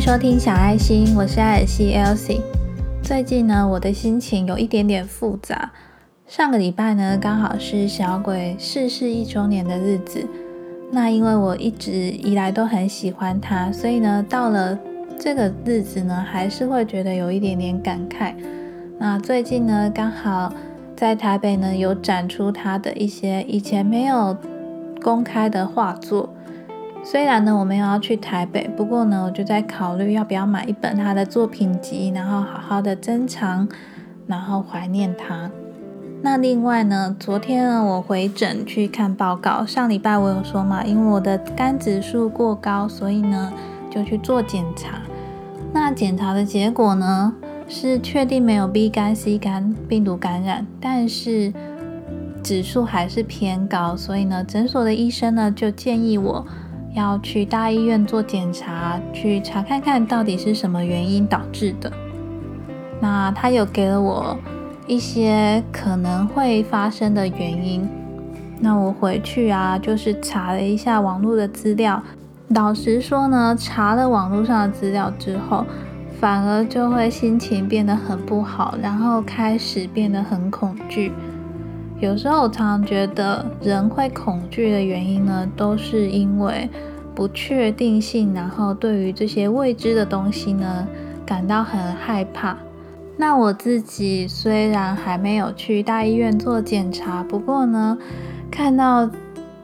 收听小爱心，我是艾尔西 Elsie。最近呢，我的心情有一点点复杂。上个礼拜呢，刚好是小鬼逝世一周年的日子。那因为我一直以来都很喜欢他，所以呢，到了这个日子呢，还是会觉得有一点点感慨。那最近呢，刚好在台北呢，有展出他的一些以前没有公开的画作。虽然呢，我没有要去台北，不过呢，我就在考虑要不要买一本他的作品集，然后好好的珍藏，然后怀念他。那另外呢，昨天呢，我回诊去看报告。上礼拜我有说嘛，因为我的肝指数过高，所以呢，就去做检查。那检查的结果呢，是确定没有 B 肝、C 肝病毒感染，但是指数还是偏高，所以呢，诊所的医生呢，就建议我。要去大医院做检查，去查看看到底是什么原因导致的。那他有给了我一些可能会发生的原因。那我回去啊，就是查了一下网络的资料。老实说呢，查了网络上的资料之后，反而就会心情变得很不好，然后开始变得很恐惧。有时候我常常觉得，人会恐惧的原因呢，都是因为不确定性，然后对于这些未知的东西呢，感到很害怕。那我自己虽然还没有去大医院做检查，不过呢，看到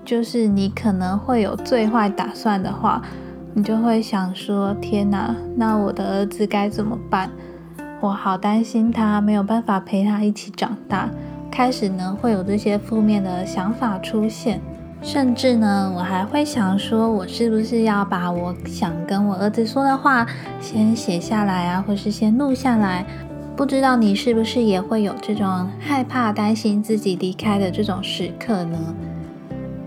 就是你可能会有最坏打算的话，你就会想说：天哪，那我的儿子该怎么办？我好担心他，没有办法陪他一起长大。开始呢，会有这些负面的想法出现，甚至呢，我还会想说，我是不是要把我想跟我儿子说的话先写下来啊，或是先录下来？不知道你是不是也会有这种害怕、担心自己离开的这种时刻呢？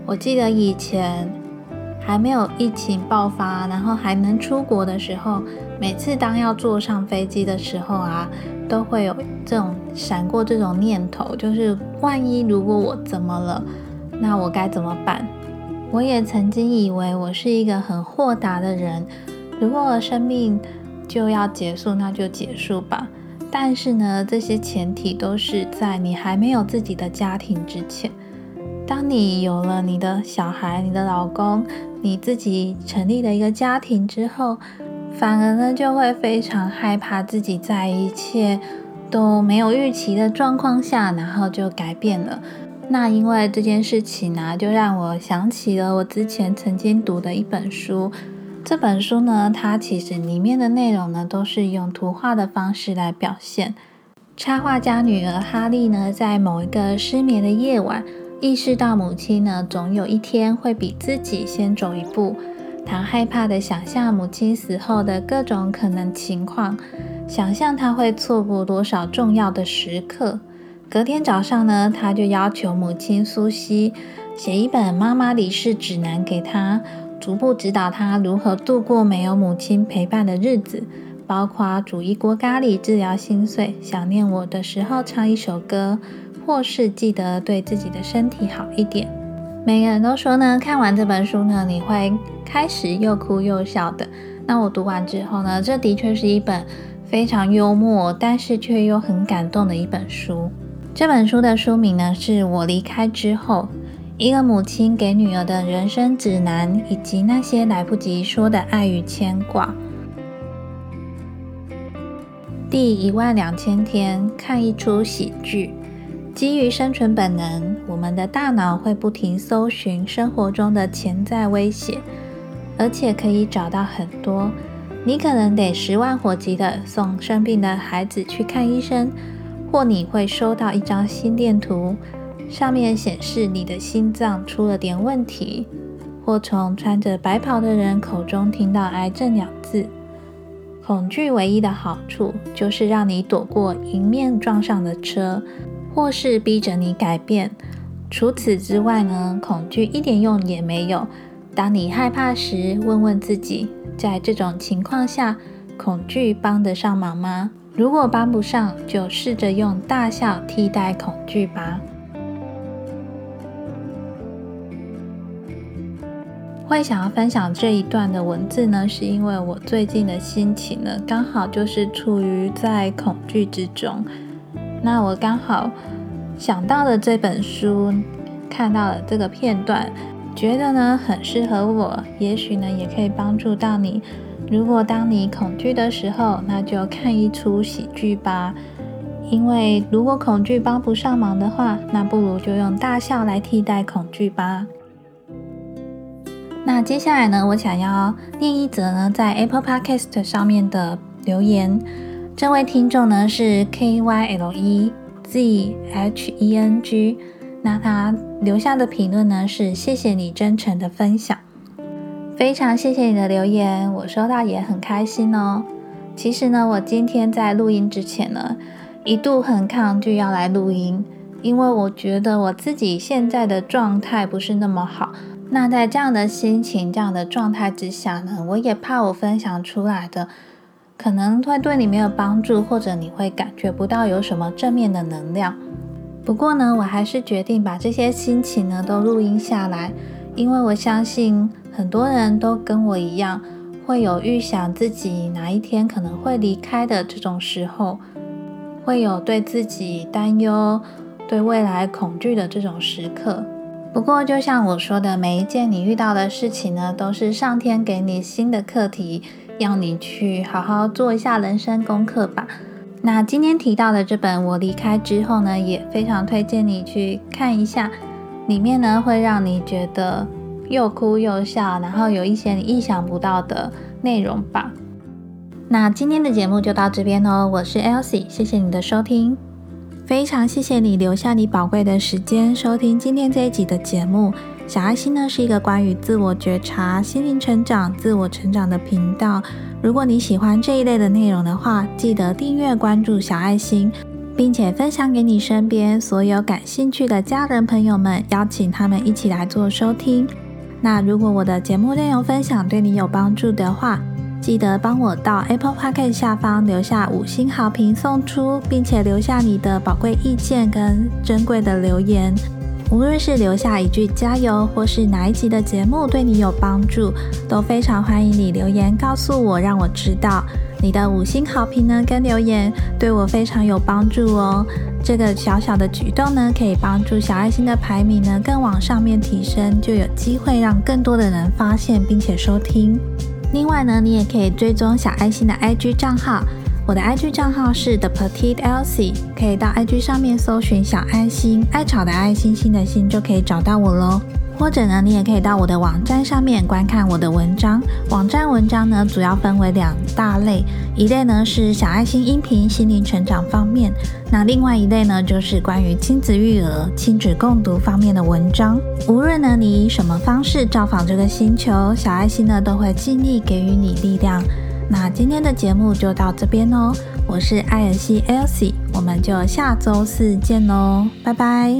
我记得以前还没有疫情爆发，然后还能出国的时候，每次当要坐上飞机的时候啊。都会有这种闪过这种念头，就是万一如果我怎么了，那我该怎么办？我也曾经以为我是一个很豁达的人，如果生命就要结束，那就结束吧。但是呢，这些前提都是在你还没有自己的家庭之前。当你有了你的小孩、你的老公，你自己成立了一个家庭之后。反而呢，就会非常害怕自己在一切都没有预期的状况下，然后就改变了。那因为这件事情呢，就让我想起了我之前曾经读的一本书。这本书呢，它其实里面的内容呢，都是用图画的方式来表现。插画家女儿哈利呢，在某一个失眠的夜晚，意识到母亲呢，总有一天会比自己先走一步。他害怕的想象母亲死后的各种可能情况，想象他会错过多少重要的时刻。隔天早上呢，他就要求母亲苏西写一本妈妈离世指南给他，逐步指导他如何度过没有母亲陪伴的日子，包括煮一锅咖喱治疗心碎，想念我的时候唱一首歌，或是记得对自己的身体好一点。每个人都说呢，看完这本书呢，你会开始又哭又笑的。那我读完之后呢，这的确是一本非常幽默，但是却又很感动的一本书。这本书的书名呢，是我离开之后，一个母亲给女儿的人生指南，以及那些来不及说的爱与牵挂。第一万两千天，看一出喜剧。基于生存本能，我们的大脑会不停搜寻生活中的潜在威胁，而且可以找到很多。你可能得十万火急的送生病的孩子去看医生，或你会收到一张心电图，上面显示你的心脏出了点问题，或从穿着白袍的人口中听到“癌症”两字。恐惧唯一的好处就是让你躲过迎面撞上的车。或是逼着你改变。除此之外呢，恐惧一点用也没有。当你害怕时，问问自己，在这种情况下，恐惧帮得上忙吗？如果帮不上，就试着用大笑替代恐惧吧。会想要分享这一段的文字呢，是因为我最近的心情呢，刚好就是处于在恐惧之中。那我刚好想到了这本书，看到了这个片段，觉得呢很适合我，也许呢也可以帮助到你。如果当你恐惧的时候，那就看一出喜剧吧。因为如果恐惧帮不上忙的话，那不如就用大笑来替代恐惧吧。那接下来呢，我想要念一则呢，在 Apple Podcast 上面的留言。这位听众呢是 K Y L E Z H E N G，那他留下的评论呢是：谢谢你真诚的分享，非常谢谢你的留言，我收到也很开心哦。其实呢，我今天在录音之前呢，一度很抗拒要来录音，因为我觉得我自己现在的状态不是那么好。那在这样的心情、这样的状态之下呢，我也怕我分享出来的可能会对你没有帮助，或者你会感觉不到有什么正面的能量。不过呢，我还是决定把这些心情呢都录音下来，因为我相信很多人都跟我一样，会有预想自己哪一天可能会离开的这种时候，会有对自己担忧、对未来恐惧的这种时刻。不过，就像我说的，每一件你遇到的事情呢，都是上天给你新的课题，要你去好好做一下人生功课吧。那今天提到的这本《我离开之后》呢，也非常推荐你去看一下，里面呢会让你觉得又哭又笑，然后有一些你意想不到的内容吧。那今天的节目就到这边哦，我是 Elsie，谢谢你的收听。非常谢谢你留下你宝贵的时间收听今天这一集的节目。小爱心呢是一个关于自我觉察、心灵成长、自我成长的频道。如果你喜欢这一类的内容的话，记得订阅关注小爱心，并且分享给你身边所有感兴趣的家人朋友们，邀请他们一起来做收听。那如果我的节目内容分享对你有帮助的话，记得帮我到 Apple Podcast 下方留下五星好评送出，并且留下你的宝贵意见跟珍贵的留言。无论是留下一句加油，或是哪一集的节目对你有帮助，都非常欢迎你留言告诉我，让我知道你的五星好评呢跟留言对我非常有帮助哦。这个小小的举动呢，可以帮助小爱心的排名呢更往上面提升，就有机会让更多的人发现并且收听。另外呢，你也可以追踪小爱心的 IG 账号，我的 IG 账号是 The Petite Elsie，可以到 IG 上面搜寻小爱心，爱草的爱心心的心就可以找到我喽。或者呢，你也可以到我的网站上面观看我的文章。网站文章呢，主要分为两大类，一类呢是小爱心音频心灵成长方面，那另外一类呢就是关于亲子育儿、亲子共读方面的文章。无论呢你以什么方式造访这个星球，小爱心呢都会尽力给予你力量。那今天的节目就到这边哦，我是艾尔西 Elsie，我们就下周四见喽，拜拜。